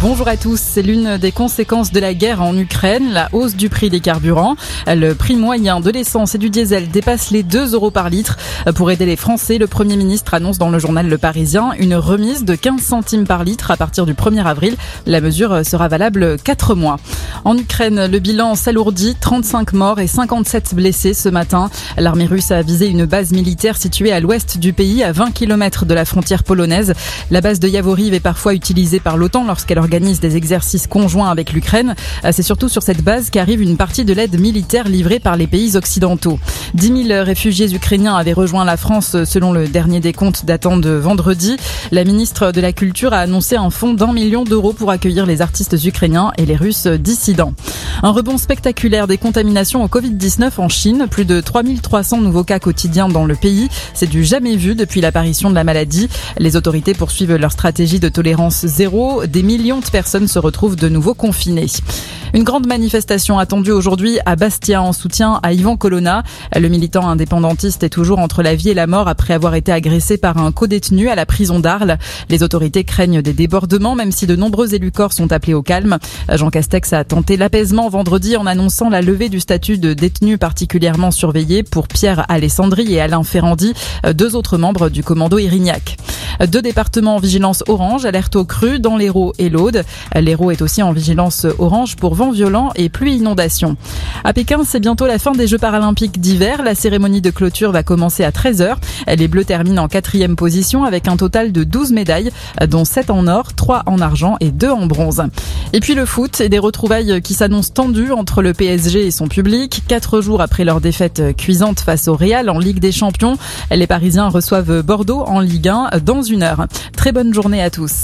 Bonjour à tous. C'est l'une des conséquences de la guerre en Ukraine, la hausse du prix des carburants. Le prix moyen de l'essence et du diesel dépasse les 2 euros par litre. Pour aider les Français, le Premier ministre annonce dans le journal Le Parisien une remise de 15 centimes par litre à partir du 1er avril. La mesure sera valable 4 mois. En Ukraine, le bilan s'alourdit. 35 morts et 57 blessés ce matin. L'armée russe a visé une base militaire située à l'ouest du pays, à 20 km de la frontière polonaise. La base de Yavoriv est parfois utilisée par l'OTAN lorsqu'elle organise des exercices conjoints avec l'Ukraine. Euh, c'est surtout sur cette base qu'arrive une partie de l'aide militaire livrée par les pays occidentaux. 10 000 réfugiés ukrainiens avaient rejoint la France selon le dernier décompte datant de vendredi. La ministre de la Culture a annoncé un fonds d'un million d'euros pour accueillir les artistes ukrainiens et les Russes dissidents. Un rebond spectaculaire des contaminations au Covid-19 en Chine. Plus de 3300 nouveaux cas quotidiens dans le pays. C'est du jamais vu depuis l'apparition de la maladie. Les autorités poursuivent leur stratégie de tolérance zéro. Des de personnes se retrouvent de nouveau confinées. Une grande manifestation attendue aujourd'hui à Bastia en soutien à Yvan Colonna. Le militant indépendantiste est toujours entre la vie et la mort après avoir été agressé par un co-détenu à la prison d'Arles. Les autorités craignent des débordements même si de nombreux élus corps sont appelés au calme. Jean Castex a tenté l'apaisement vendredi en annonçant la levée du statut de détenu particulièrement surveillé pour Pierre Alessandri et Alain Ferrandi, deux autres membres du commando Irignac. Deux départements en vigilance orange, alerte au cru dans l'Hérault et l'Aude. L'Hérault est aussi en vigilance orange pour vent violent et pluie inondation. À Pékin, c'est bientôt la fin des Jeux paralympiques d'hiver. La cérémonie de clôture va commencer à 13h. Les Bleus terminent en quatrième position avec un total de 12 médailles, dont 7 en or, 3 en argent et 2 en bronze. Et puis le foot et des retrouvailles qui s'annoncent tendues entre le PSG et son public. Quatre jours après leur défaite cuisante face au Real en Ligue des Champions, les Parisiens reçoivent Bordeaux en Ligue 1 dans une heure. Très bonne journée à tous.